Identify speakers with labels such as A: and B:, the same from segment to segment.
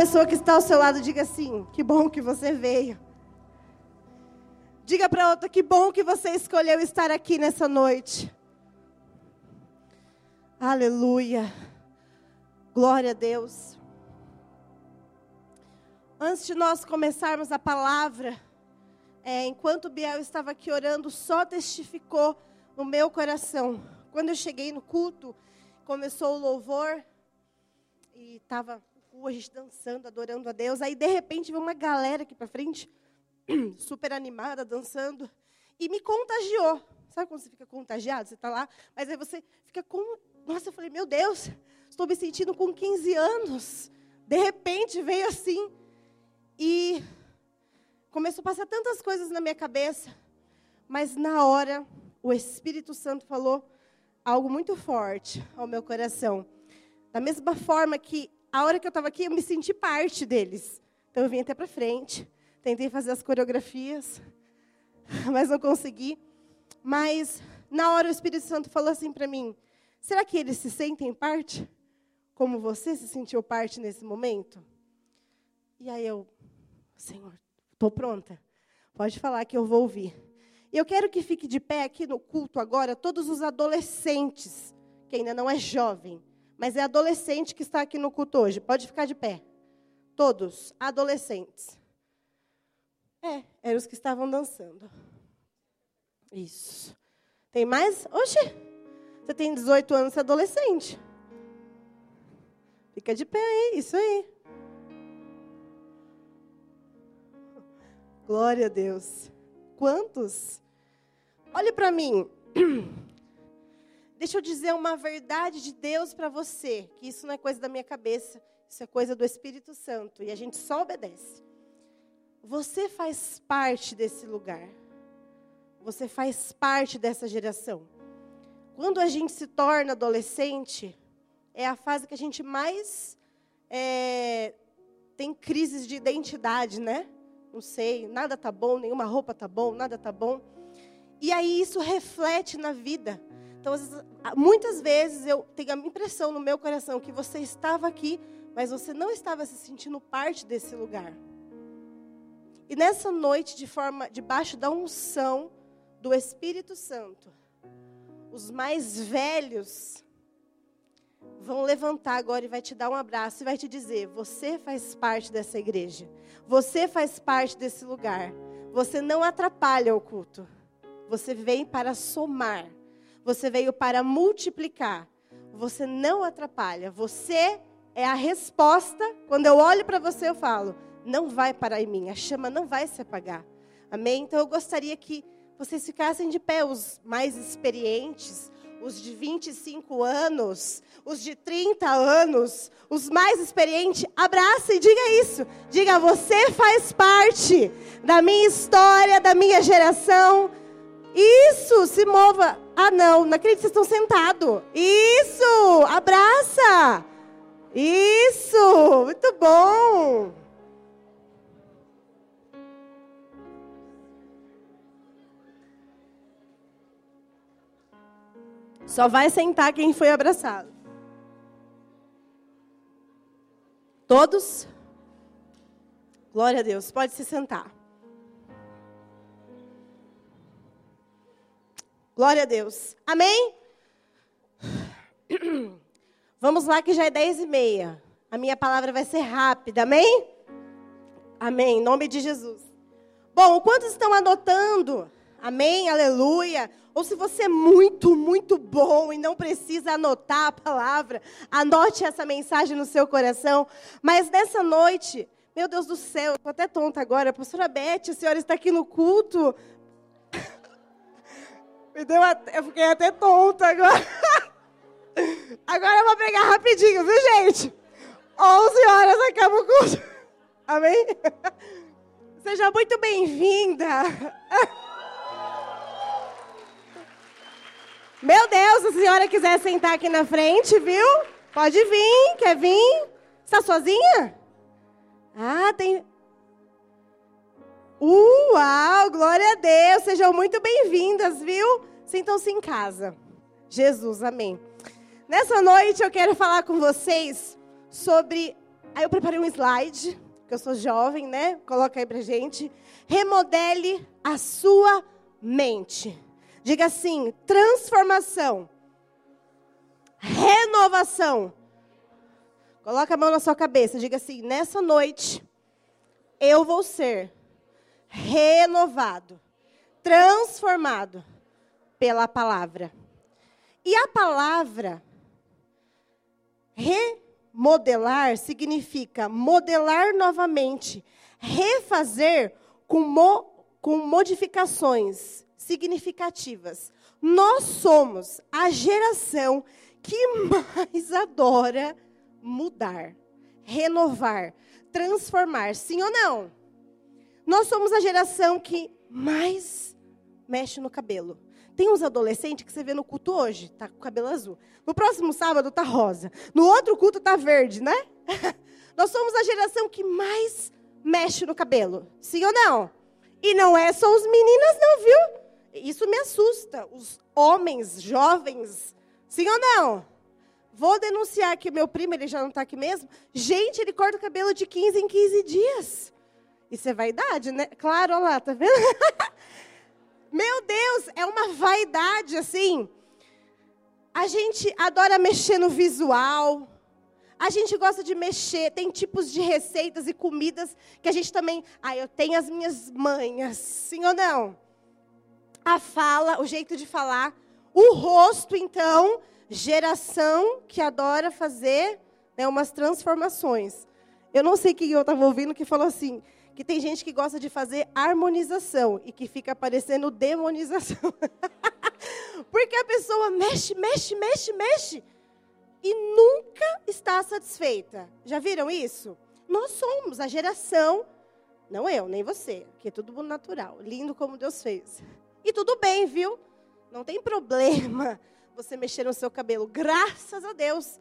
A: pessoa que está ao seu lado, diga assim: que bom que você veio. Diga para outra: que bom que você escolheu estar aqui nessa noite. Aleluia. Glória a Deus. Antes de nós começarmos a palavra, é, enquanto Biel estava aqui orando, só testificou no meu coração. Quando eu cheguei no culto, começou o louvor e estava a gente dançando, adorando a Deus. Aí, de repente, veio uma galera aqui para frente, super animada, dançando, e me contagiou. Sabe quando você fica contagiado? Você está lá, mas aí você fica com. Nossa, eu falei, meu Deus, estou me sentindo com 15 anos. De repente veio assim. E começou a passar tantas coisas na minha cabeça. Mas na hora, o Espírito Santo falou algo muito forte ao meu coração. Da mesma forma que a hora que eu estava aqui, eu me senti parte deles. Então eu vim até para frente, tentei fazer as coreografias, mas não consegui. Mas na hora o Espírito Santo falou assim para mim: será que eles se sentem parte? Como você se sentiu parte nesse momento? E aí eu, Senhor, estou pronta. Pode falar que eu vou ouvir. E eu quero que fique de pé aqui no culto agora todos os adolescentes, que ainda não é jovem, mas é adolescente que está aqui no culto hoje. Pode ficar de pé. Todos, adolescentes. É, eram os que estavam dançando. Isso. Tem mais? Oxe, você tem 18 anos, você é adolescente. Fica de pé aí, isso aí. Glória a Deus. Quantos? Olhe para mim. Deixa eu dizer uma verdade de Deus para você, que isso não é coisa da minha cabeça, isso é coisa do Espírito Santo, e a gente só obedece. Você faz parte desse lugar. Você faz parte dessa geração. Quando a gente se torna adolescente, é a fase que a gente mais é, tem crises de identidade, né? Não sei, nada tá bom, nenhuma roupa tá bom, nada tá bom. E aí isso reflete na vida. Então, muitas vezes eu tenho a impressão no meu coração que você estava aqui, mas você não estava se sentindo parte desse lugar. E nessa noite, de forma debaixo da unção do Espírito Santo, os mais velhos vão levantar agora e vai te dar um abraço e vai te dizer: você faz parte dessa igreja. Você faz parte desse lugar. Você não atrapalha o culto. Você vem para somar. Você veio para multiplicar. Você não atrapalha. Você é a resposta. Quando eu olho para você, eu falo: não vai parar em mim. A chama não vai se apagar. Amém? Então eu gostaria que vocês ficassem de pé, os mais experientes, os de 25 anos, os de 30 anos, os mais experientes, abraça e diga isso. Diga, você faz parte da minha história, da minha geração. Isso, se mova. Ah, não, não acredito vocês estão sentados. Isso, abraça. Isso, muito bom. Só vai sentar quem foi abraçado. Todos? Glória a Deus, pode se sentar. Glória a Deus. Amém? Vamos lá que já é dez e meia. A minha palavra vai ser rápida, amém? Amém, em nome de Jesus. Bom, quantos estão anotando? Amém, aleluia. Ou se você é muito, muito bom e não precisa anotar a palavra, anote essa mensagem no seu coração. Mas nessa noite, meu Deus do céu, estou até tonta agora. Pastora Beth, a senhora está aqui no culto. Me deu até, eu fiquei até tonta agora. Agora eu vou pegar rapidinho, viu, gente? 11 horas acaba o curso. Amém? Seja muito bem-vinda. Meu Deus, se a senhora quiser sentar aqui na frente, viu? Pode vir, quer vir? Está sozinha? Ah, tem. Uau, glória a Deus, sejam muito bem-vindas, viu? Sintam-se em casa. Jesus, amém. Nessa noite eu quero falar com vocês sobre Aí eu preparei um slide, que eu sou jovem, né? Coloca aí pra gente. Remodele a sua mente. Diga assim: transformação, renovação. Coloca a mão na sua cabeça, diga assim: nessa noite eu vou ser renovado, transformado pela palavra. E a palavra remodelar significa modelar novamente, refazer com, mo, com modificações significativas. Nós somos a geração que mais adora mudar, renovar, transformar, sim ou não? Nós somos a geração que mais mexe no cabelo. Tem uns adolescentes que você vê no culto hoje, tá com cabelo azul. No próximo sábado tá rosa. No outro culto tá verde, né? Nós somos a geração que mais mexe no cabelo. Sim ou não? E não é só os meninas não, viu? Isso me assusta. Os homens jovens. Sim ou não? Vou denunciar que meu primo, ele já não está aqui mesmo. Gente, ele corta o cabelo de 15 em 15 dias. Isso é vaidade, né? Claro, olha lá, tá vendo? meu Deus, é uma vaidade assim. A gente adora mexer no visual. A gente gosta de mexer, tem tipos de receitas e comidas que a gente também. Ah, eu tenho as minhas manhas, sim ou não? A fala, o jeito de falar. O rosto, então, geração que adora fazer né, umas transformações. Eu não sei quem eu estava ouvindo que falou assim, que tem gente que gosta de fazer harmonização e que fica parecendo demonização. Porque a pessoa mexe, mexe, mexe, mexe e nunca está satisfeita. Já viram isso? Nós somos a geração, não eu, nem você, que é tudo natural, lindo como Deus fez. E tudo bem, viu? Não tem problema você mexer no seu cabelo. Graças a Deus.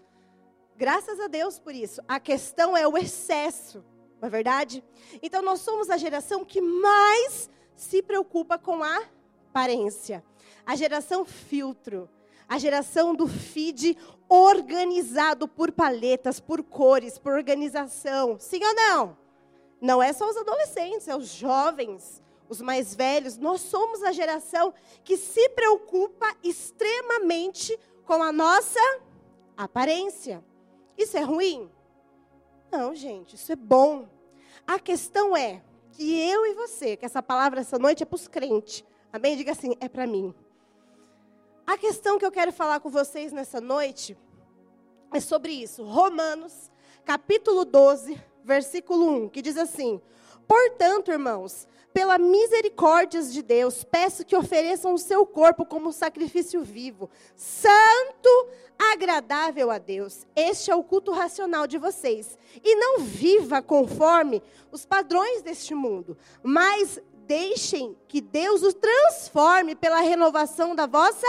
A: Graças a Deus por isso. A questão é o excesso, não é verdade? Então nós somos a geração que mais se preocupa com a aparência. A geração filtro. A geração do feed organizado por paletas, por cores, por organização. Sim ou não? Não é só os adolescentes, é os jovens os mais velhos, nós somos a geração que se preocupa extremamente com a nossa aparência. Isso é ruim? Não, gente, isso é bom. A questão é que eu e você, que essa palavra essa noite é para os crentes. Amém? Diga assim, é para mim. A questão que eu quero falar com vocês nessa noite é sobre isso. Romanos, capítulo 12, versículo 1, que diz assim: Portanto, irmãos, pela misericórdias de Deus, peço que ofereçam o seu corpo como sacrifício vivo, santo, agradável a Deus. Este é o culto racional de vocês. E não viva conforme os padrões deste mundo, mas deixem que Deus os transforme pela renovação da vossa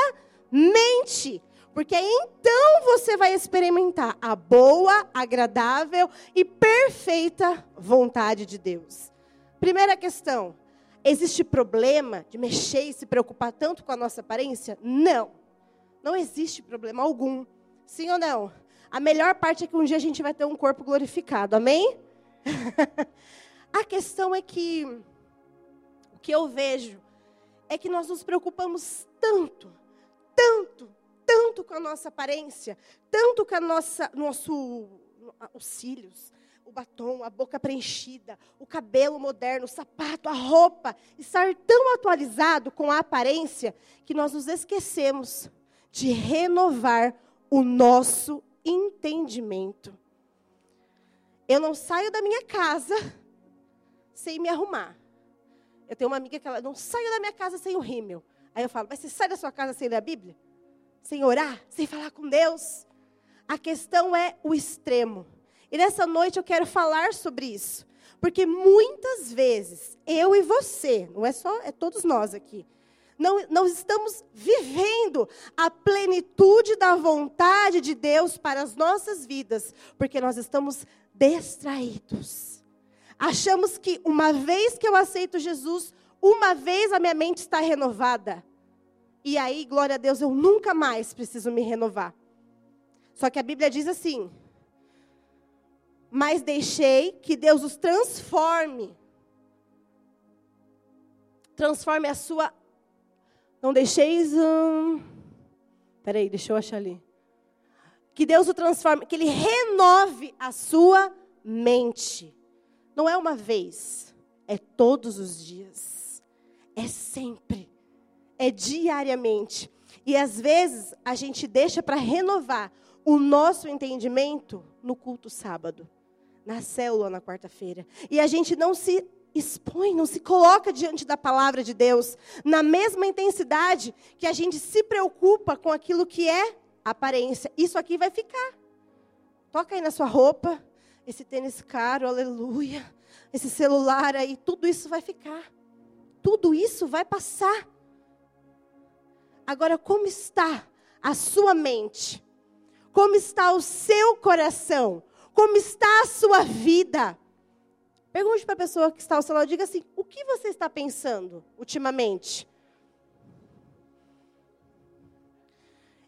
A: mente. Porque então você vai experimentar a boa, agradável e perfeita vontade de Deus. Primeira questão: existe problema de mexer e se preocupar tanto com a nossa aparência? Não. Não existe problema algum. Sim ou não? A melhor parte é que um dia a gente vai ter um corpo glorificado. Amém? a questão é que o que eu vejo é que nós nos preocupamos tanto, tanto, tanto com a nossa aparência, tanto com a nossa nosso os cílios, o batom, a boca preenchida, o cabelo moderno, o sapato, a roupa, estar tão atualizado com a aparência que nós nos esquecemos de renovar o nosso entendimento. Eu não saio da minha casa sem me arrumar. Eu tenho uma amiga que ela não saio da minha casa sem o rímel. Aí eu falo, mas você sai da sua casa sem ler a Bíblia? Sem orar? Sem falar com Deus? A questão é o extremo. E nessa noite eu quero falar sobre isso. Porque muitas vezes, eu e você, não é só, é todos nós aqui, não, não estamos vivendo a plenitude da vontade de Deus para as nossas vidas, porque nós estamos distraídos. Achamos que uma vez que eu aceito Jesus, uma vez a minha mente está renovada. E aí, glória a Deus, eu nunca mais preciso me renovar. Só que a Bíblia diz assim: mas deixei que Deus os transforme. Transforme a sua. Não deixeis. Hum... Peraí, deixa eu achar ali. Que Deus o transforme, que Ele renove a sua mente. Não é uma vez, é todos os dias. É sempre. É diariamente. E às vezes a gente deixa para renovar o nosso entendimento no culto sábado, na célula na quarta-feira. E a gente não se expõe, não se coloca diante da palavra de Deus na mesma intensidade que a gente se preocupa com aquilo que é aparência. Isso aqui vai ficar. Toca aí na sua roupa, esse tênis caro, aleluia. Esse celular aí, tudo isso vai ficar. Tudo isso vai passar. Agora, como está a sua mente? Como está o seu coração? Como está a sua vida? Pergunte para a pessoa que está ao seu lado, diga assim: o que você está pensando ultimamente?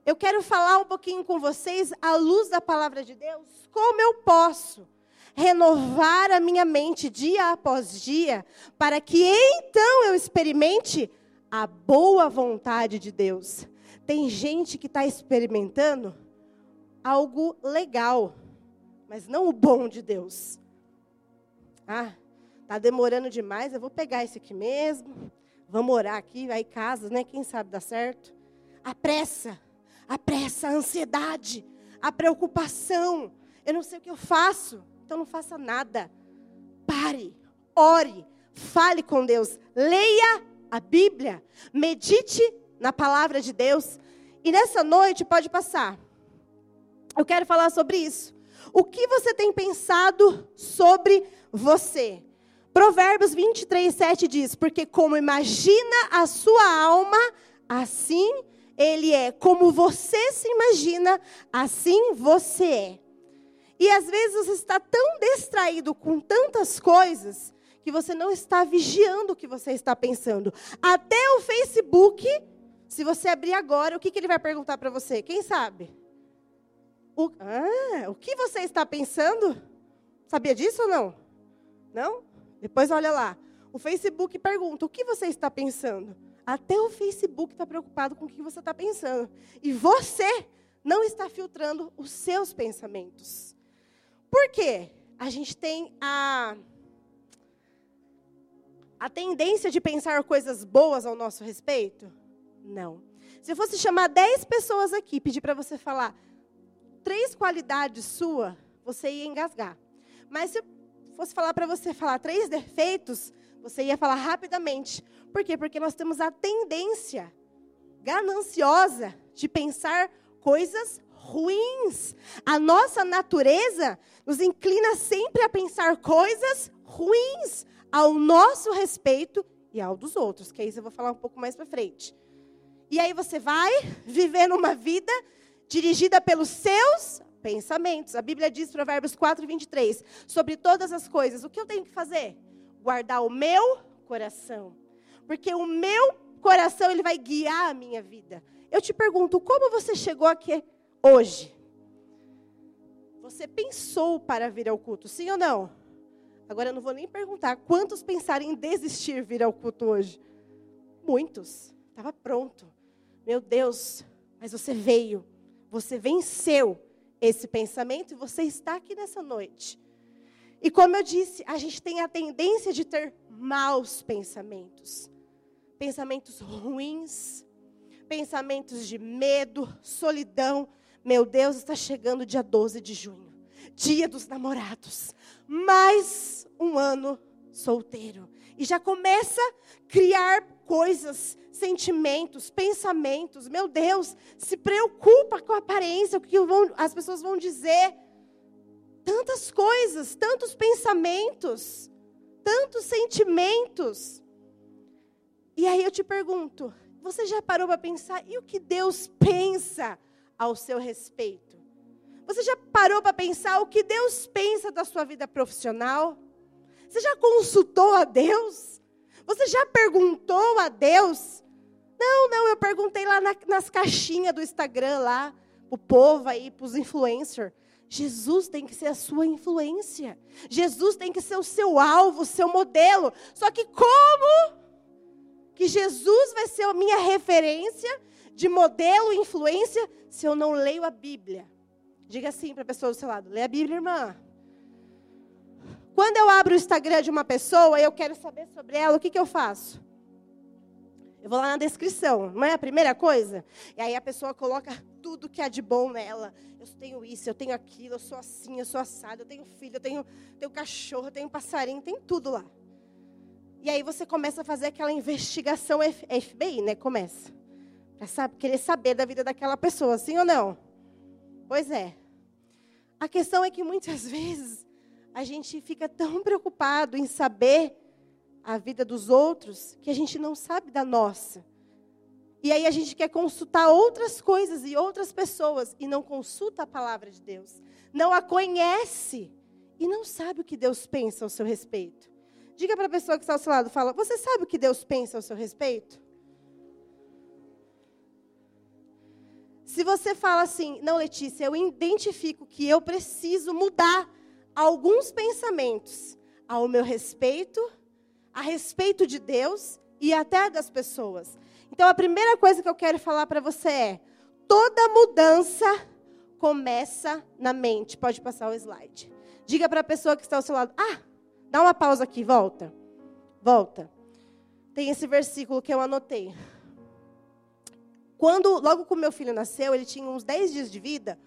A: Eu quero falar um pouquinho com vocês, à luz da palavra de Deus, como eu posso renovar a minha mente dia após dia, para que então eu experimente a boa vontade de Deus. Tem gente que está experimentando algo legal, mas não o bom de Deus. Ah, tá demorando demais, eu vou pegar esse aqui mesmo. Vamos orar aqui, vai em casa, né? Quem sabe dá certo. A pressa, a pressa, a ansiedade, a preocupação. Eu não sei o que eu faço, então não faça nada. Pare, ore, fale com Deus, leia a Bíblia, medite na palavra de Deus. E nessa noite pode passar. Eu quero falar sobre isso. O que você tem pensado sobre você? Provérbios 23, 7 diz: Porque como imagina a sua alma, assim ele é. Como você se imagina, assim você é. E às vezes você está tão distraído com tantas coisas que você não está vigiando o que você está pensando. Até o Facebook, se você abrir agora, o que, que ele vai perguntar para você? Quem sabe? O, ah, o que você está pensando? Sabia disso ou não? Não? Depois olha lá. O Facebook pergunta: o que você está pensando? Até o Facebook está preocupado com o que você está pensando. E você não está filtrando os seus pensamentos. Por quê? A gente tem a, a tendência de pensar coisas boas ao nosso respeito? Não. Se eu fosse chamar 10 pessoas aqui, pedir para você falar três qualidades sua, você ia engasgar. Mas se eu fosse falar para você falar três defeitos, você ia falar rapidamente. Por quê? Porque nós temos a tendência gananciosa de pensar coisas ruins. A nossa natureza nos inclina sempre a pensar coisas ruins ao nosso respeito e ao dos outros, que é isso eu vou falar um pouco mais para frente. E aí você vai viver numa vida dirigida pelos seus pensamentos. A Bíblia diz, Provérbios 4, 23, sobre todas as coisas, o que eu tenho que fazer? Guardar o meu coração. Porque o meu coração, ele vai guiar a minha vida. Eu te pergunto, como você chegou aqui hoje? Você pensou para vir ao culto, sim ou não? Agora eu não vou nem perguntar quantos pensaram em desistir vir ao culto hoje. Muitos. Estava pronto. Meu Deus, mas você veio. Você venceu esse pensamento e você está aqui nessa noite. E como eu disse, a gente tem a tendência de ter maus pensamentos. Pensamentos ruins, pensamentos de medo, solidão. Meu Deus, está chegando dia 12 de junho, dia dos namorados. Mais um ano solteiro. E já começa a criar coisas sentimentos, pensamentos. Meu Deus, se preocupa com a aparência, o que vão, as pessoas vão dizer. Tantas coisas, tantos pensamentos, tantos sentimentos. E aí eu te pergunto, você já parou para pensar e o que Deus pensa ao seu respeito? Você já parou para pensar o que Deus pensa da sua vida profissional? Você já consultou a Deus? Você já perguntou a Deus não, não, eu perguntei lá na, nas caixinhas do Instagram, lá, o povo aí, para os influencers. Jesus tem que ser a sua influência. Jesus tem que ser o seu alvo, o seu modelo. Só que como que Jesus vai ser a minha referência de modelo e influência se eu não leio a Bíblia? Diga assim para a pessoa do seu lado: lê a Bíblia, irmã. Quando eu abro o Instagram de uma pessoa e eu quero saber sobre ela, o que, que eu faço? Eu vou lá na descrição, não é a primeira coisa? E aí a pessoa coloca tudo que há de bom nela. Eu tenho isso, eu tenho aquilo, eu sou assim, eu sou assado, eu tenho filho, eu tenho, tenho cachorro, eu tenho passarinho, tem tudo lá. E aí você começa a fazer aquela investigação FBI, né? Começa. Pra querer saber da vida daquela pessoa, sim ou não? Pois é. A questão é que muitas vezes a gente fica tão preocupado em saber a vida dos outros que a gente não sabe da nossa. E aí a gente quer consultar outras coisas e outras pessoas e não consulta a palavra de Deus. Não a conhece e não sabe o que Deus pensa ao seu respeito. Diga para a pessoa que está ao seu lado, fala: "Você sabe o que Deus pensa ao seu respeito?" Se você fala assim: "Não, Letícia, eu identifico que eu preciso mudar alguns pensamentos ao meu respeito, a respeito de Deus e até das pessoas. Então a primeira coisa que eu quero falar para você é: toda mudança começa na mente. Pode passar o slide. Diga para a pessoa que está ao seu lado: "Ah, dá uma pausa aqui, volta. Volta. Tem esse versículo que eu anotei. Quando logo que o meu filho nasceu, ele tinha uns 10 dias de vida,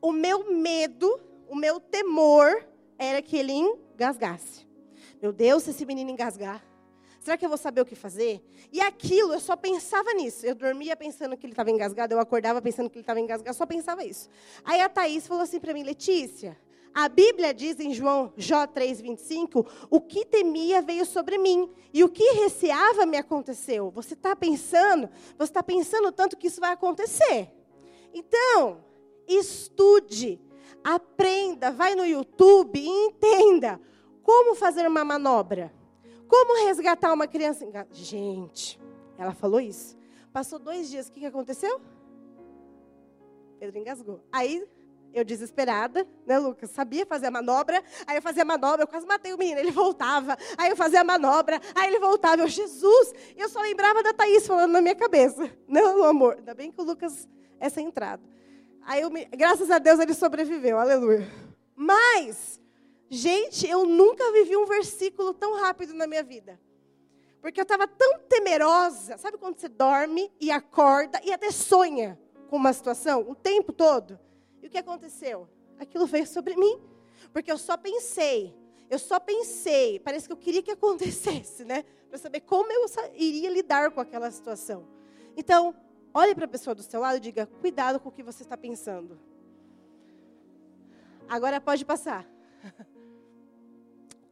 A: o meu medo, o meu temor era que ele engasgasse. Meu Deus, se esse menino engasgar, será que eu vou saber o que fazer? E aquilo, eu só pensava nisso. Eu dormia pensando que ele estava engasgado, eu acordava pensando que ele estava engasgado, só pensava isso. Aí a Thaís falou assim para mim, Letícia, a Bíblia diz em João Jó 3,25: o que temia veio sobre mim, e o que receava me aconteceu. Você está pensando, você está pensando tanto que isso vai acontecer. Então, estude, aprenda, vai no YouTube e entenda como fazer uma manobra? Como resgatar uma criança? Gente, ela falou isso. Passou dois dias, o que, que aconteceu? Pedro engasgou. Aí, eu desesperada, né, Lucas? Sabia fazer a manobra. Aí eu fazia a manobra, eu quase matei o menino. Ele voltava. Aí eu fazia a manobra. Aí ele voltava. Eu, Jesus! Eu só lembrava da Thaís falando na minha cabeça. Não, amor. Ainda bem que o Lucas é centrado. Aí, eu, graças a Deus, ele sobreviveu. Aleluia. Mas, Gente, eu nunca vivi um versículo tão rápido na minha vida. Porque eu estava tão temerosa. Sabe quando você dorme e acorda e até sonha com uma situação o tempo todo? E o que aconteceu? Aquilo veio sobre mim. Porque eu só pensei, eu só pensei, parece que eu queria que acontecesse, né? Para saber como eu iria lidar com aquela situação. Então, olhe para a pessoa do seu lado e diga: cuidado com o que você está pensando. Agora pode passar.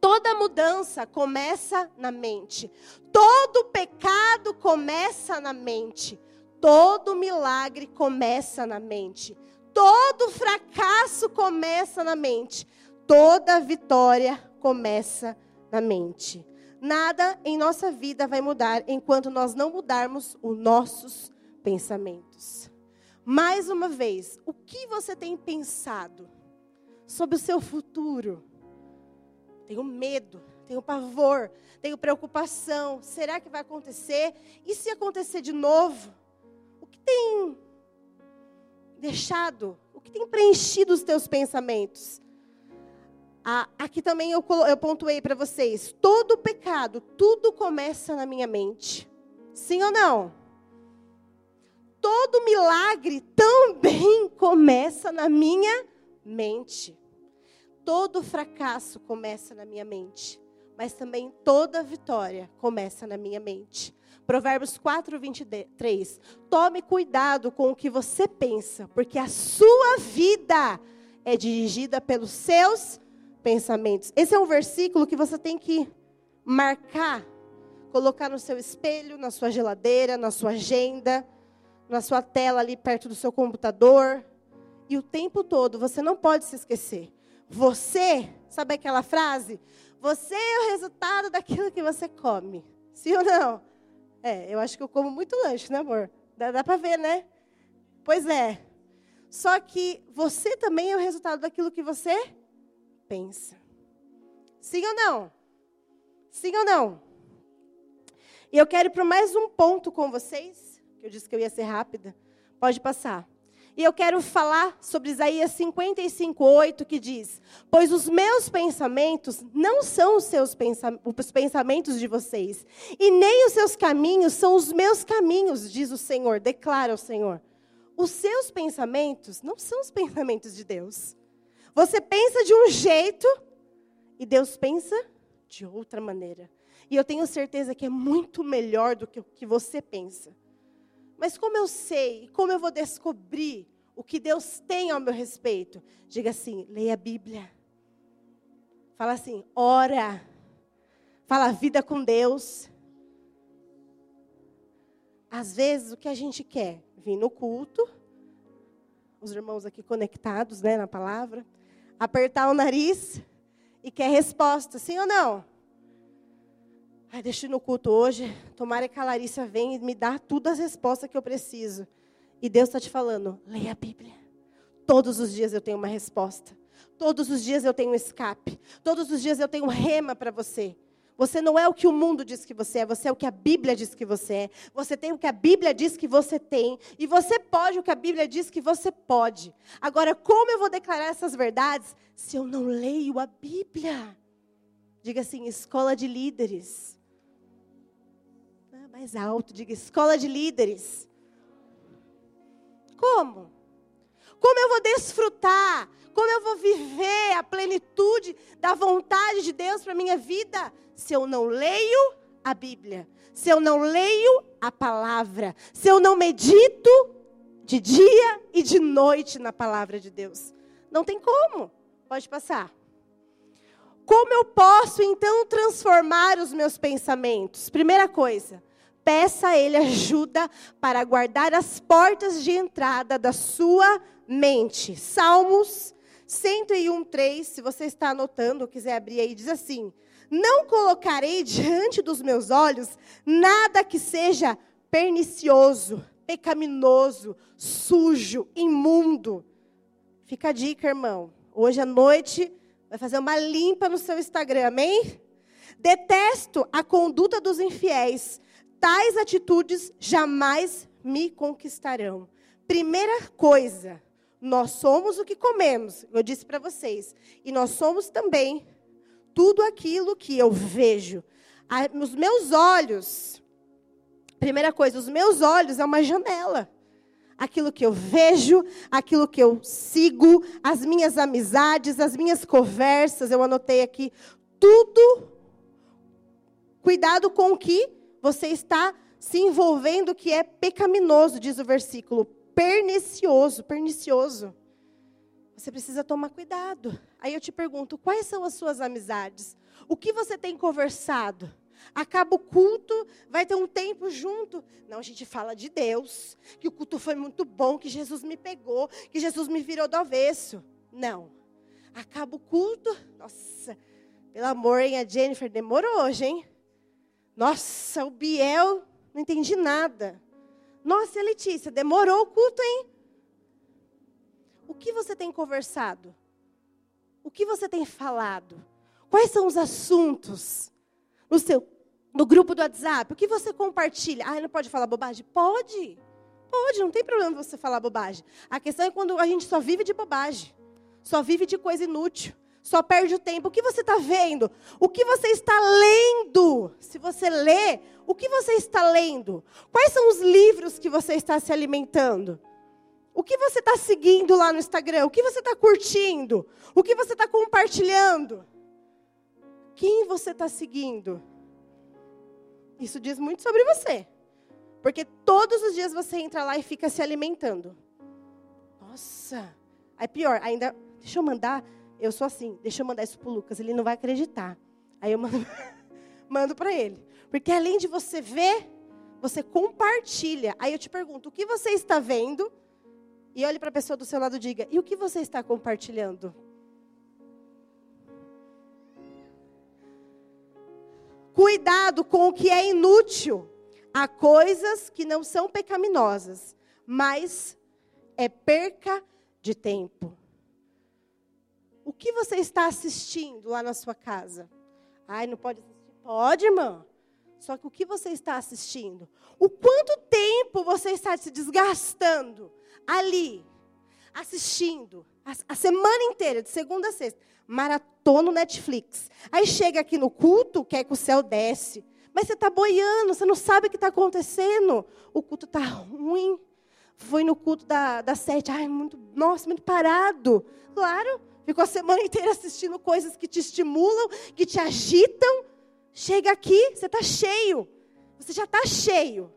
A: Toda mudança começa na mente. Todo pecado começa na mente. Todo milagre começa na mente. Todo fracasso começa na mente. Toda vitória começa na mente. Nada em nossa vida vai mudar enquanto nós não mudarmos os nossos pensamentos. Mais uma vez, o que você tem pensado sobre o seu futuro? tenho medo, tenho pavor, tenho preocupação. Será que vai acontecer? E se acontecer de novo? O que tem deixado? O que tem preenchido os teus pensamentos? Ah, aqui também eu, eu pontuei para vocês: todo pecado, tudo começa na minha mente. Sim ou não? Todo milagre também começa na minha mente todo fracasso começa na minha mente, mas também toda vitória começa na minha mente. Provérbios 4, 23. Tome cuidado com o que você pensa, porque a sua vida é dirigida pelos seus pensamentos. Esse é um versículo que você tem que marcar, colocar no seu espelho, na sua geladeira, na sua agenda, na sua tela ali perto do seu computador. E o tempo todo você não pode se esquecer. Você, sabe aquela frase? Você é o resultado daquilo que você come. Sim ou não? É, eu acho que eu como muito lanche, né, amor? Dá, dá para ver, né? Pois é. Só que você também é o resultado daquilo que você pensa. Sim ou não? Sim ou não? E eu quero ir para mais um ponto com vocês, eu disse que eu ia ser rápida. Pode passar. E eu quero falar sobre Isaías 55, 8, que diz: Pois os meus pensamentos não são os seus pensamentos, os pensamentos de vocês, e nem os seus caminhos são os meus caminhos, diz o Senhor, declara o Senhor. Os seus pensamentos não são os pensamentos de Deus. Você pensa de um jeito e Deus pensa de outra maneira. E eu tenho certeza que é muito melhor do que o que você pensa. Mas como eu sei, como eu vou descobrir o que Deus tem ao meu respeito? Diga assim: leia a Bíblia. Fala assim: ora. Fala vida com Deus. Às vezes o que a gente quer? Vir no culto, os irmãos aqui conectados né, na palavra, apertar o nariz e quer resposta, sim ou não? Ai, deixa eu ir no culto hoje. Tomara que a Larissa venha e me dá todas as respostas que eu preciso. E Deus está te falando, leia a Bíblia. Todos os dias eu tenho uma resposta. Todos os dias eu tenho um escape. Todos os dias eu tenho um rema para você. Você não é o que o mundo diz que você é, você é o que a Bíblia diz que você é. Você tem o que a Bíblia diz que você tem. E você pode o que a Bíblia diz que você pode. Agora, como eu vou declarar essas verdades se eu não leio a Bíblia? Diga assim: escola de líderes mais alto, diga escola de líderes. Como? Como eu vou desfrutar? Como eu vou viver a plenitude da vontade de Deus para minha vida se eu não leio a Bíblia? Se eu não leio a palavra? Se eu não medito de dia e de noite na palavra de Deus? Não tem como. Pode passar. Como eu posso então transformar os meus pensamentos? Primeira coisa, peça a Ele ajuda para guardar as portas de entrada da sua mente. Salmos 101, 3, se você está anotando ou quiser abrir aí, diz assim: Não colocarei diante dos meus olhos nada que seja pernicioso, pecaminoso, sujo, imundo. Fica a dica, irmão. Hoje à noite vai fazer uma limpa no seu Instagram, amém? Detesto a conduta dos infiéis, tais atitudes jamais me conquistarão. Primeira coisa, nós somos o que comemos, eu disse para vocês, e nós somos também tudo aquilo que eu vejo. Os meus olhos, primeira coisa, os meus olhos é uma janela. Aquilo que eu vejo, aquilo que eu sigo, as minhas amizades, as minhas conversas, eu anotei aqui, tudo. Cuidado com o que você está se envolvendo que é pecaminoso, diz o versículo, pernicioso, pernicioso. Você precisa tomar cuidado. Aí eu te pergunto, quais são as suas amizades? O que você tem conversado? Acaba o culto, vai ter um tempo junto. Não, a gente fala de Deus, que o culto foi muito bom, que Jesus me pegou, que Jesus me virou do avesso. Não. Acaba o culto. Nossa, pelo amor, hein? A Jennifer demorou hoje, hein? Nossa, o Biel, não entendi nada. Nossa, Letícia, demorou o culto, hein? O que você tem conversado? O que você tem falado? Quais são os assuntos no seu no grupo do WhatsApp? O que você compartilha? Ah, não pode falar bobagem? Pode. Pode, não tem problema você falar bobagem. A questão é quando a gente só vive de bobagem. Só vive de coisa inútil só perde o tempo. O que você está vendo? O que você está lendo? Se você lê, o que você está lendo? Quais são os livros que você está se alimentando? O que você está seguindo lá no Instagram? O que você está curtindo? O que você está compartilhando? Quem você está seguindo? Isso diz muito sobre você. Porque todos os dias você entra lá e fica se alimentando. Nossa. Aí pior, ainda. Deixa eu mandar eu sou assim, deixa eu mandar isso para o Lucas, ele não vai acreditar. Aí eu mando, mando para ele. Porque além de você ver, você compartilha. Aí eu te pergunto, o que você está vendo? E olhe para a pessoa do seu lado e diga, e o que você está compartilhando? Cuidado com o que é inútil. Há coisas que não são pecaminosas, mas é perca de tempo. Que você está assistindo lá na sua casa? Ai, não pode assistir. Pode, irmã. Só que o que você está assistindo? O quanto tempo você está se desgastando ali, assistindo, a, a semana inteira, de segunda a sexta, maratona Netflix. Aí chega aqui no culto, quer que o céu desce. Mas você está boiando, você não sabe o que está acontecendo. O culto está ruim. Foi no culto da, da sete, ai, muito, nossa, muito parado. Claro, ficou a semana inteira assistindo coisas que te estimulam, que te agitam. Chega aqui, você está cheio. Você já está cheio.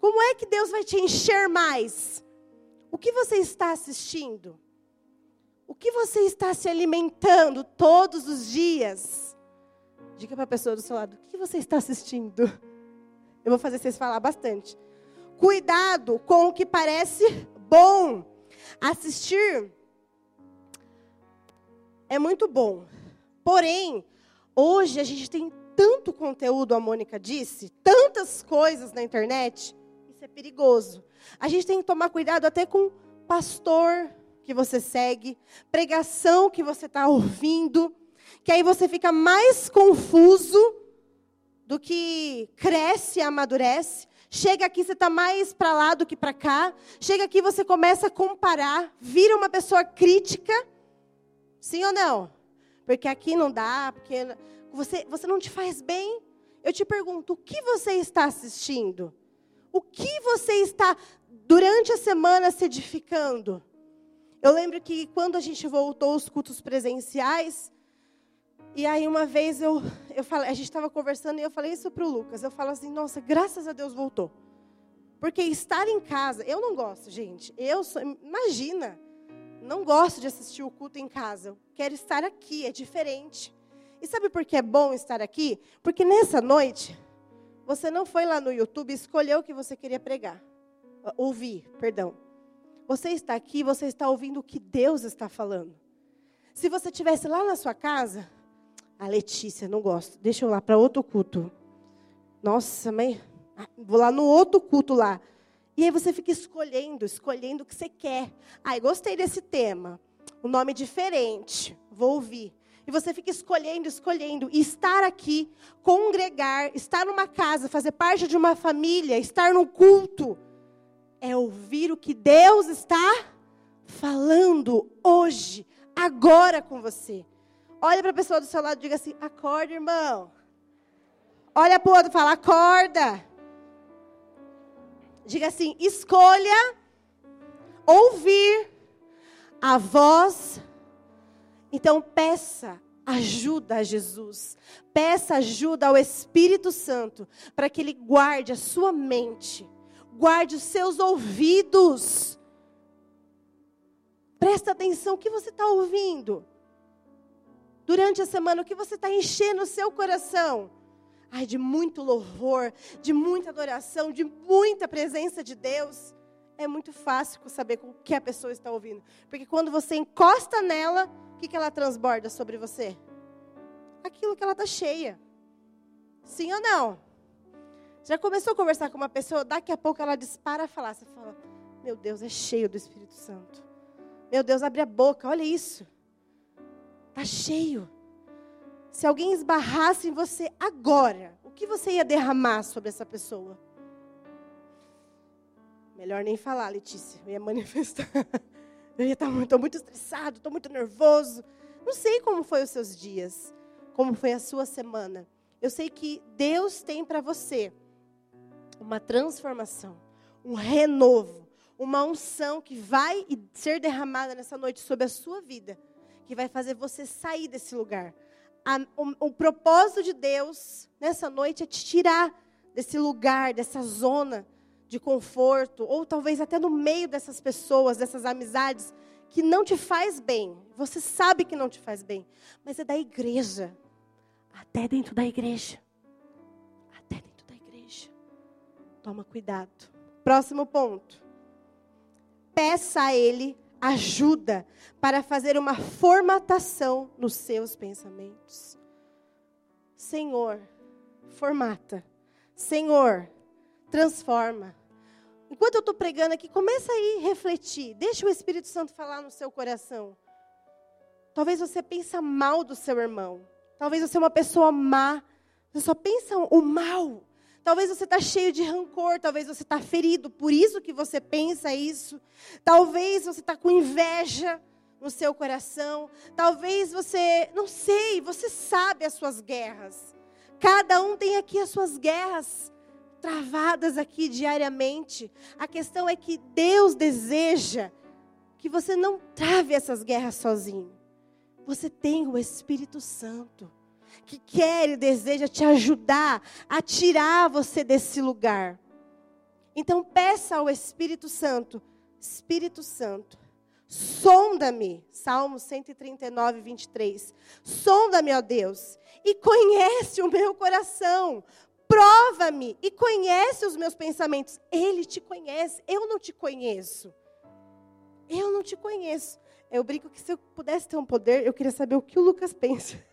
A: Como é que Deus vai te encher mais? O que você está assistindo? O que você está se alimentando todos os dias? Diga para a pessoa do seu lado, o que você está assistindo? Eu vou fazer vocês falar bastante. Cuidado com o que parece bom. Assistir é muito bom. Porém, hoje a gente tem tanto conteúdo, a Mônica disse, tantas coisas na internet, isso é perigoso. A gente tem que tomar cuidado até com pastor que você segue, pregação que você está ouvindo, que aí você fica mais confuso do que cresce e amadurece. Chega aqui, você está mais para lá do que para cá. Chega aqui, você começa a comparar, vira uma pessoa crítica. Sim ou não? Porque aqui não dá, porque você, você não te faz bem. Eu te pergunto, o que você está assistindo? O que você está, durante a semana, se edificando? Eu lembro que quando a gente voltou aos cultos presenciais, e aí uma vez eu, eu falei, a gente estava conversando e eu falei isso para o Lucas. Eu falo assim, nossa, graças a Deus voltou. Porque estar em casa, eu não gosto, gente. Eu sou, imagina, não gosto de assistir o culto em casa. Quero estar aqui, é diferente. E sabe por que é bom estar aqui? Porque nessa noite, você não foi lá no YouTube e escolheu o que você queria pregar. Ouvir, perdão. Você está aqui, você está ouvindo o que Deus está falando. Se você tivesse lá na sua casa, a Letícia, não gosto, deixa eu lá para outro culto. Nossa, mãe, ah, vou lá no outro culto lá. E aí você fica escolhendo, escolhendo o que você quer. Ai, gostei desse tema. Um nome diferente, vou ouvir. E você fica escolhendo, escolhendo. E estar aqui, congregar, estar numa casa, fazer parte de uma família, estar no culto, é ouvir o que Deus está falando hoje, agora com você. Olha para a pessoa do seu lado e diga assim: acorda, irmão. Olha para o outro e fala: acorda. Diga assim: escolha ouvir a voz então peça ajuda a Jesus. Peça ajuda ao Espírito Santo para que ele guarde a sua mente, guarde os seus ouvidos. Presta atenção o que você está ouvindo. Durante a semana, o que você está enchendo o seu coração? Ai, de muito louvor, de muita adoração, de muita presença de Deus. É muito fácil saber o que a pessoa está ouvindo. Porque quando você encosta nela, que, que ela transborda sobre você? Aquilo que ela está cheia. Sim ou não? Já começou a conversar com uma pessoa, daqui a pouco ela dispara a falar. Você fala, meu Deus, é cheio do Espírito Santo. Meu Deus, abre a boca, olha isso. Está cheio. Se alguém esbarrasse em você agora, o que você ia derramar sobre essa pessoa? Melhor nem falar, Letícia. Eu ia manifestar. Eu ia estar muito, muito estressado, estou muito nervoso. Não sei como foi os seus dias, como foi a sua semana. Eu sei que Deus tem para você uma transformação, um renovo, uma unção que vai ser derramada nessa noite sobre a sua vida, que vai fazer você sair desse lugar. A, o, o propósito de Deus nessa noite é te tirar desse lugar, dessa zona de conforto, ou talvez até no meio dessas pessoas, dessas amizades, que não te faz bem. Você sabe que não te faz bem, mas é da igreja. Até dentro da igreja. Até dentro da igreja. Toma cuidado. Próximo ponto. Peça a Ele ajuda para fazer uma formatação nos seus pensamentos. Senhor, formata. Senhor, transforma. Enquanto eu estou pregando aqui, começa aí a refletir. Deixa o Espírito Santo falar no seu coração. Talvez você pense mal do seu irmão. Talvez você é uma pessoa má. Você só pensa o mal. Talvez você está cheio de rancor, talvez você está ferido, por isso que você pensa isso. Talvez você está com inveja no seu coração. Talvez você, não sei, você sabe as suas guerras. Cada um tem aqui as suas guerras travadas aqui diariamente. A questão é que Deus deseja que você não trave essas guerras sozinho. Você tem o Espírito Santo que quer e deseja te ajudar a tirar você desse lugar. Então peça ao Espírito Santo, Espírito Santo, sonda-me, Salmo 139, 23. Sonda-me, ó Deus, e conhece o meu coração. Prova-me e conhece os meus pensamentos. Ele te conhece, eu não te conheço. Eu não te conheço. Eu brinco que se eu pudesse ter um poder, eu queria saber o que o Lucas pensa.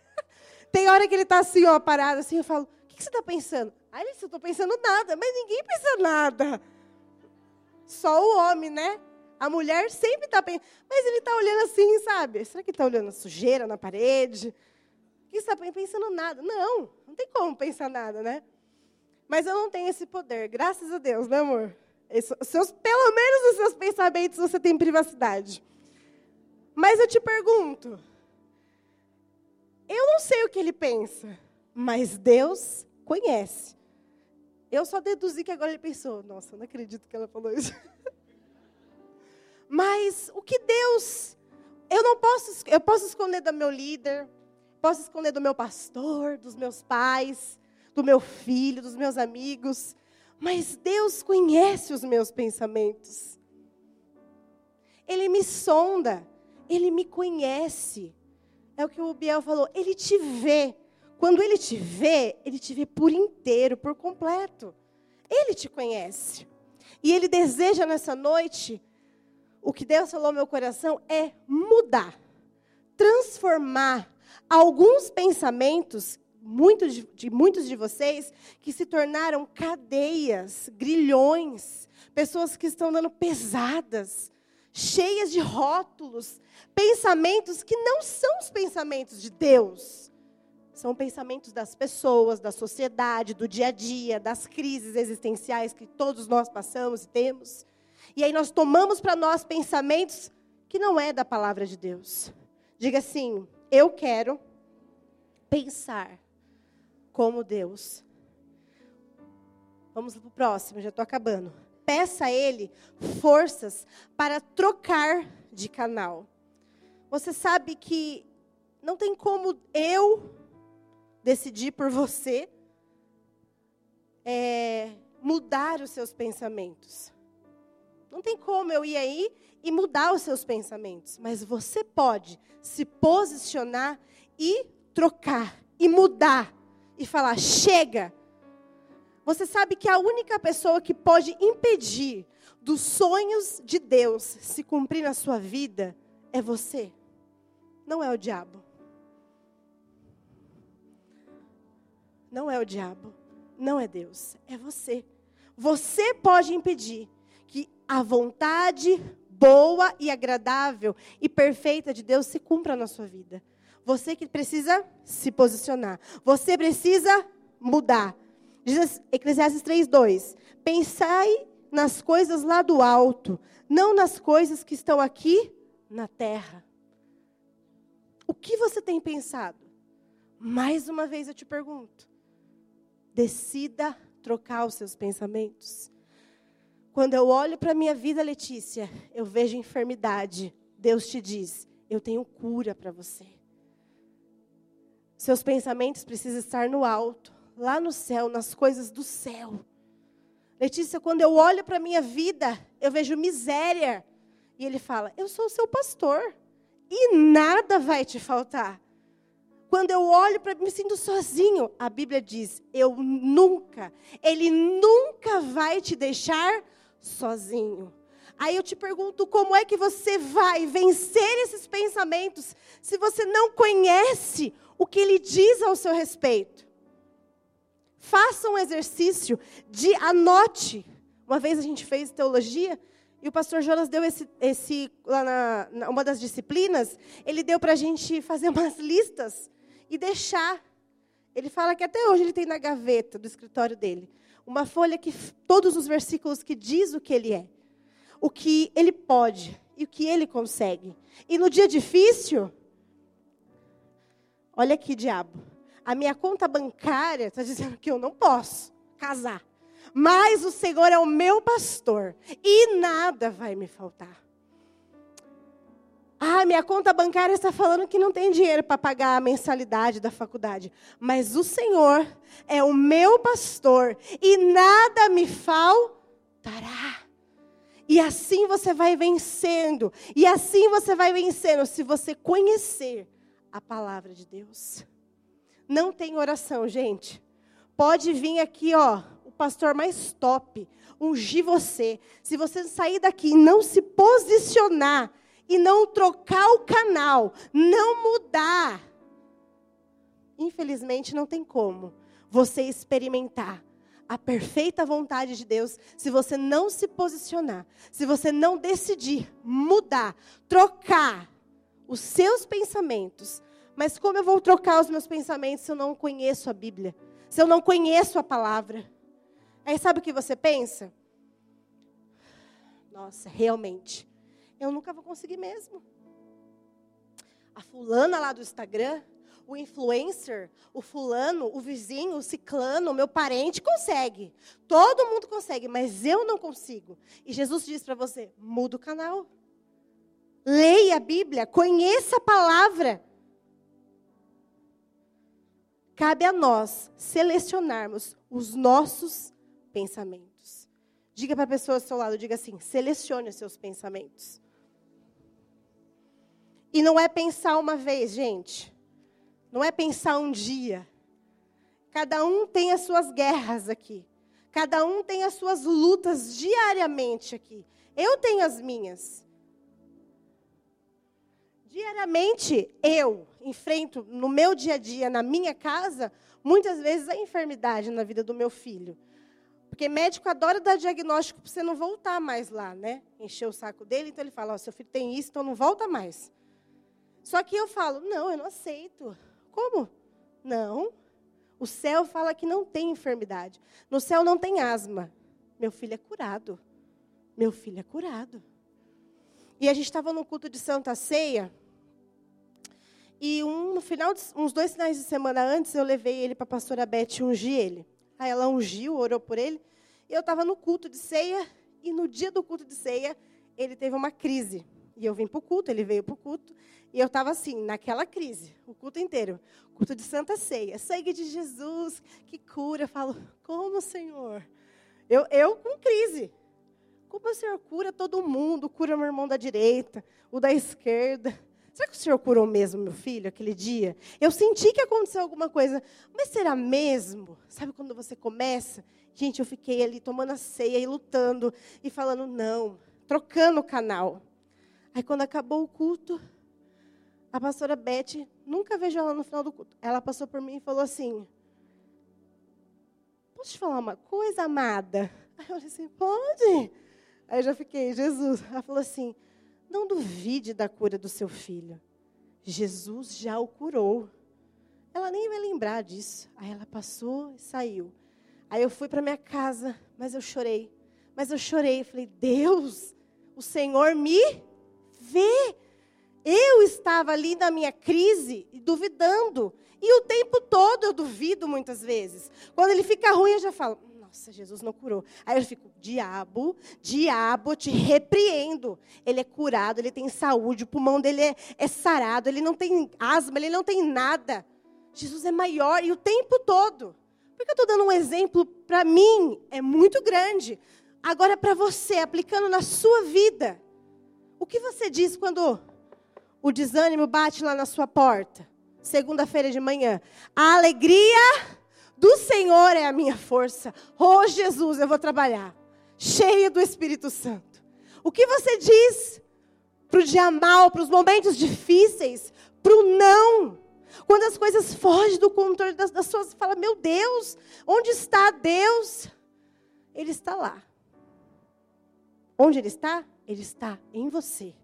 A: Tem hora que ele está assim, ó, parado, assim, eu falo, o que, que você está pensando? Ah, ele, eu estou pensando nada, mas ninguém pensa nada. Só o homem, né? A mulher sempre está pensando, mas ele está olhando assim, sabe? Será que está olhando sujeira na parede? O que está pensando nada? Não, não tem como pensar nada, né? Mas eu não tenho esse poder, graças a Deus, né, amor? seus, pelo menos os seus pensamentos você tem privacidade. Mas eu te pergunto, eu não sei o que ele pensa, mas Deus conhece. Eu só deduzi que agora ele pensou, nossa, não acredito que ela falou isso. mas o que Deus, eu não posso, eu posso esconder do meu líder, posso esconder do meu pastor, dos meus pais, do meu filho, dos meus amigos, mas Deus conhece os meus pensamentos. Ele me sonda, ele me conhece. É o que o Biel falou, ele te vê. Quando ele te vê, ele te vê por inteiro, por completo. Ele te conhece. E ele deseja nessa noite, o que Deus falou no meu coração é mudar, transformar alguns pensamentos muito de, de, muitos de vocês que se tornaram cadeias, grilhões, pessoas que estão dando pesadas, cheias de rótulos, pensamentos que não são os pensamentos de Deus. São pensamentos das pessoas, da sociedade, do dia a dia, das crises existenciais que todos nós passamos e temos. E aí nós tomamos para nós pensamentos que não é da palavra de Deus. Diga assim: eu quero pensar como Deus. Vamos para o próximo, já estou acabando. Peça a Ele forças para trocar de canal. Você sabe que não tem como eu decidir por você é, mudar os seus pensamentos. Não tem como eu ir aí e mudar os seus pensamentos. Mas você pode se posicionar e trocar e mudar e falar: chega. Você sabe que a única pessoa que pode impedir dos sonhos de Deus se cumprir na sua vida é você, não é o diabo. Não é o diabo, não é Deus, é você. Você pode impedir que a vontade boa e agradável e perfeita de Deus se cumpra na sua vida. Você que precisa se posicionar. Você precisa mudar. Diz Eclesiastes 3:2. Pensai nas coisas lá do alto, não nas coisas que estão aqui na terra. O que você tem pensado? Mais uma vez eu te pergunto. Decida trocar os seus pensamentos. Quando eu olho para a minha vida, Letícia, eu vejo enfermidade. Deus te diz: Eu tenho cura para você. Seus pensamentos precisam estar no alto, lá no céu, nas coisas do céu. Letícia, quando eu olho para a minha vida, eu vejo miséria. E ele fala: Eu sou o seu pastor. E nada vai te faltar. Quando eu olho para me sinto sozinho, a Bíblia diz: Eu nunca, Ele nunca vai te deixar sozinho. Aí eu te pergunto, como é que você vai vencer esses pensamentos se você não conhece o que ele diz ao seu respeito? Faça um exercício de anote Uma vez a gente fez teologia e o pastor Jonas deu esse, esse lá na, na uma das disciplinas, ele deu para a gente fazer umas listas e deixar. Ele fala que até hoje ele tem na gaveta do escritório dele uma folha que todos os versículos que diz o que ele é, o que ele pode e o que ele consegue. E no dia difícil, olha aqui, diabo, a minha conta bancária está dizendo que eu não posso casar. Mas o Senhor é o meu pastor e nada vai me faltar. Ah, minha conta bancária está falando que não tem dinheiro para pagar a mensalidade da faculdade. Mas o Senhor é o meu pastor e nada me faltará. E assim você vai vencendo. E assim você vai vencendo se você conhecer a palavra de Deus. Não tem oração, gente. Pode vir aqui, ó, pastor mais top, ungir você. Se você sair daqui e não se posicionar, e não trocar o canal, não mudar, infelizmente não tem como você experimentar a perfeita vontade de Deus se você não se posicionar, se você não decidir mudar, trocar os seus pensamentos. Mas como eu vou trocar os meus pensamentos se eu não conheço a Bíblia? Se eu não conheço a palavra? Aí sabe o que você pensa? Nossa, realmente, eu nunca vou conseguir mesmo. A fulana lá do Instagram, o influencer, o fulano, o vizinho, o ciclano, o meu parente consegue. Todo mundo consegue, mas eu não consigo. E Jesus diz para você: muda o canal. Leia a Bíblia, conheça a palavra. Cabe a nós selecionarmos os nossos pensamentos. Diga para a pessoa ao seu lado, diga assim: selecione os seus pensamentos. E não é pensar uma vez, gente. Não é pensar um dia. Cada um tem as suas guerras aqui. Cada um tem as suas lutas diariamente aqui. Eu tenho as minhas. Diariamente, eu enfrento no meu dia a dia, na minha casa, muitas vezes a enfermidade na vida do meu filho. Porque médico adora dar diagnóstico para você não voltar mais lá, né? Encher o saco dele, então ele fala: oh, seu filho tem isso, então não volta mais. Só que eu falo: não, eu não aceito. Como? Não. O céu fala que não tem enfermidade. No céu não tem asma. Meu filho é curado. Meu filho é curado. E a gente estava no culto de Santa Ceia. E um, no final de, uns dois finais de semana antes, eu levei ele para a pastora Beth ungir ele. Aí ela ungiu, orou por ele. E eu estava no culto de ceia, e no dia do culto de ceia, ele teve uma crise. E eu vim para o culto, ele veio para o culto, e eu estava assim, naquela crise, o culto inteiro. Culto de Santa Ceia, sangue de Jesus, que cura. Eu falo, como, Senhor? Eu, eu com crise. Como o Senhor cura todo mundo? Cura meu irmão da direita, o da esquerda. Será que o Senhor curou mesmo meu filho aquele dia? Eu senti que aconteceu alguma coisa, mas será mesmo? Sabe quando você começa Gente, eu fiquei ali tomando a ceia e lutando e falando não, trocando o canal. Aí quando acabou o culto, a pastora Beth, nunca vejo ela no final do culto. Ela passou por mim e falou assim: Posso te falar uma coisa, amada? Aí eu falei assim: Pode. Aí eu já fiquei, Jesus. Ela falou assim: Não duvide da cura do seu filho. Jesus já o curou. Ela nem vai lembrar disso. Aí ela passou e saiu. Aí eu fui para minha casa, mas eu chorei. Mas eu chorei, eu falei: "Deus, o Senhor me vê". Eu estava ali na minha crise, duvidando. E o tempo todo eu duvido muitas vezes. Quando ele fica ruim, eu já falo: nossa, Jesus não curou. Aí eu fico, diabo, diabo, te repreendo. Ele é curado, ele tem saúde, o pulmão dele é, é, sarado, ele não tem asma, ele não tem nada. Jesus é maior e o tempo todo. Porque eu estou dando um exemplo para mim, é muito grande. Agora, para você, aplicando na sua vida, o que você diz quando o desânimo bate lá na sua porta? Segunda-feira de manhã. A alegria do Senhor é a minha força. Oh, Jesus, eu vou trabalhar. Cheio do Espírito Santo. O que você diz para o dia mal, para os momentos difíceis, para o não? Quando as coisas fogem do controle das, das suas, fala: Meu Deus, onde está Deus? Ele está lá. Onde ele está? Ele está em você,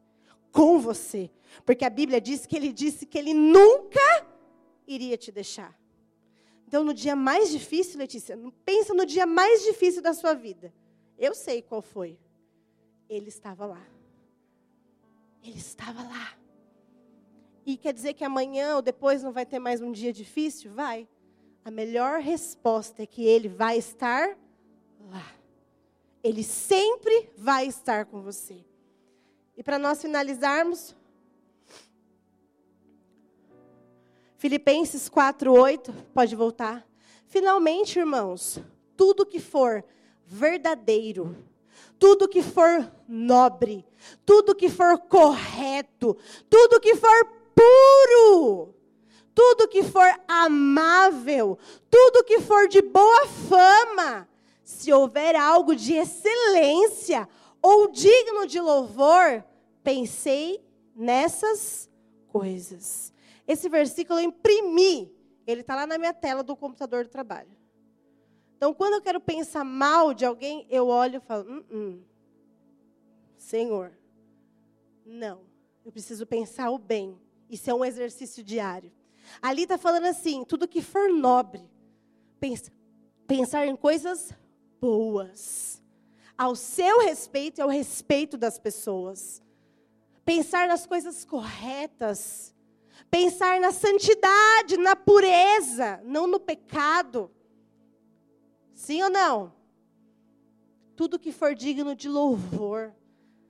A: com você. Porque a Bíblia diz que ele disse que ele nunca iria te deixar. Então, no dia mais difícil, Letícia, pensa no dia mais difícil da sua vida. Eu sei qual foi. Ele estava lá. Ele estava lá. E quer dizer que amanhã ou depois não vai ter mais um dia difícil? Vai. A melhor resposta é que ele vai estar lá. Ele sempre vai estar com você. E para nós finalizarmos, Filipenses 4:8, pode voltar. Finalmente, irmãos, tudo que for verdadeiro, tudo que for nobre, tudo que for correto, tudo que for puro, tudo que for amável, tudo que for de boa fama, se houver algo de excelência ou digno de louvor, pensei nessas coisas. Esse versículo eu imprimi, ele está lá na minha tela do computador do trabalho. Então, quando eu quero pensar mal de alguém, eu olho e falo: hum, hum. Senhor, não, eu preciso pensar o bem. Isso é um exercício diário. Ali está falando assim: tudo que for nobre, pensa, pensar em coisas boas, ao seu respeito e ao respeito das pessoas. Pensar nas coisas corretas, pensar na santidade, na pureza, não no pecado. Sim ou não? Tudo que for digno de louvor,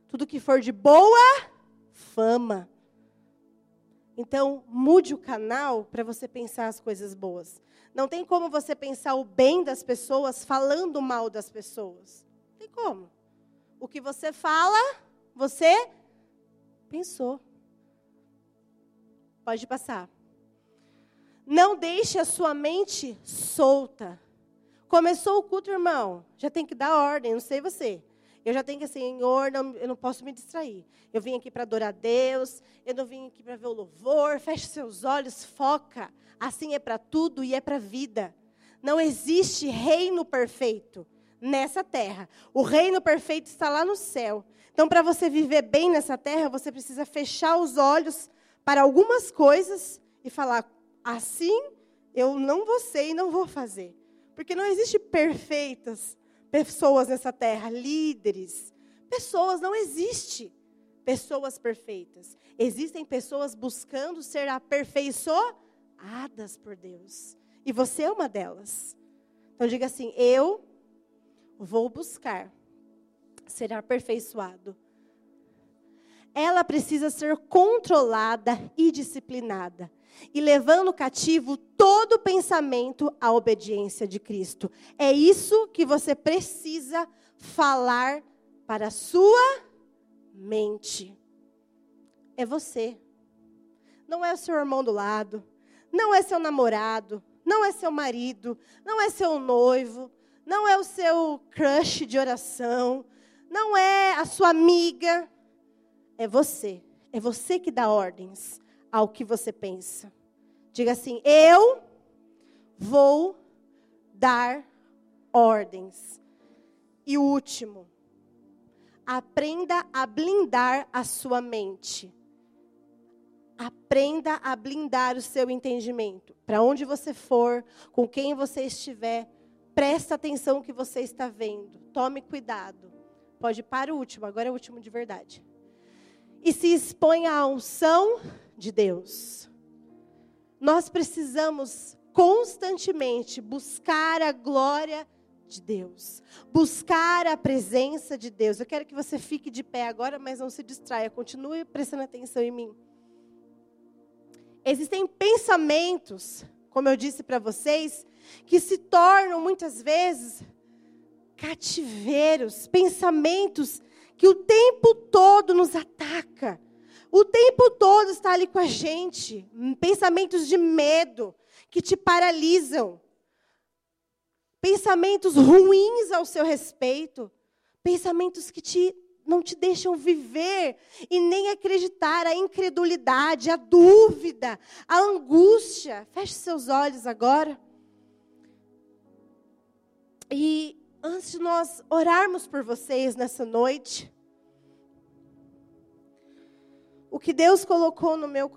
A: tudo que for de boa fama. Então, mude o canal para você pensar as coisas boas. Não tem como você pensar o bem das pessoas falando mal das pessoas. Não tem como. O que você fala, você pensou. Pode passar. Não deixe a sua mente solta. Começou o culto, irmão. Já tem que dar ordem, não sei você. Eu já tenho que, Senhor, não, eu não posso me distrair. Eu vim aqui para adorar a Deus, eu não vim aqui para ver o louvor. Feche seus olhos, foca. Assim é para tudo e é para a vida. Não existe reino perfeito nessa terra. O reino perfeito está lá no céu. Então, para você viver bem nessa terra, você precisa fechar os olhos para algumas coisas e falar: assim eu não vou ser e não vou fazer. Porque não existe perfeitas pessoas nessa terra, líderes. Pessoas, não existe pessoas perfeitas. Existem pessoas buscando ser aperfeiçoadas por Deus. E você é uma delas. Então diga assim: eu vou buscar ser aperfeiçoado. Ela precisa ser controlada e disciplinada e levando cativo todo pensamento à obediência de Cristo. É isso que você precisa falar para a sua mente. É você. Não é o seu irmão do lado, não é seu namorado, não é seu marido, não é seu noivo, não é o seu crush de oração, não é a sua amiga. É você. É você que dá ordens ao que você pensa. Diga assim: Eu vou dar ordens. E o último, aprenda a blindar a sua mente. Aprenda a blindar o seu entendimento. Para onde você for, com quem você estiver, presta atenção no que você está vendo. Tome cuidado. Pode ir para o último, agora é o último de verdade. E se expõe à unção de Deus. Nós precisamos constantemente buscar a glória de Deus, buscar a presença de Deus. Eu quero que você fique de pé agora, mas não se distraia, continue prestando atenção em mim. Existem pensamentos, como eu disse para vocês, que se tornam muitas vezes cativeiros, pensamentos que o tempo todo nos ataca, o tempo todo está ali com a gente. Pensamentos de medo que te paralisam. Pensamentos ruins ao seu respeito. Pensamentos que te, não te deixam viver e nem acreditar. A incredulidade, a dúvida, a angústia. Feche seus olhos agora. E antes de nós orarmos por vocês nessa noite, o que Deus colocou no meu coração.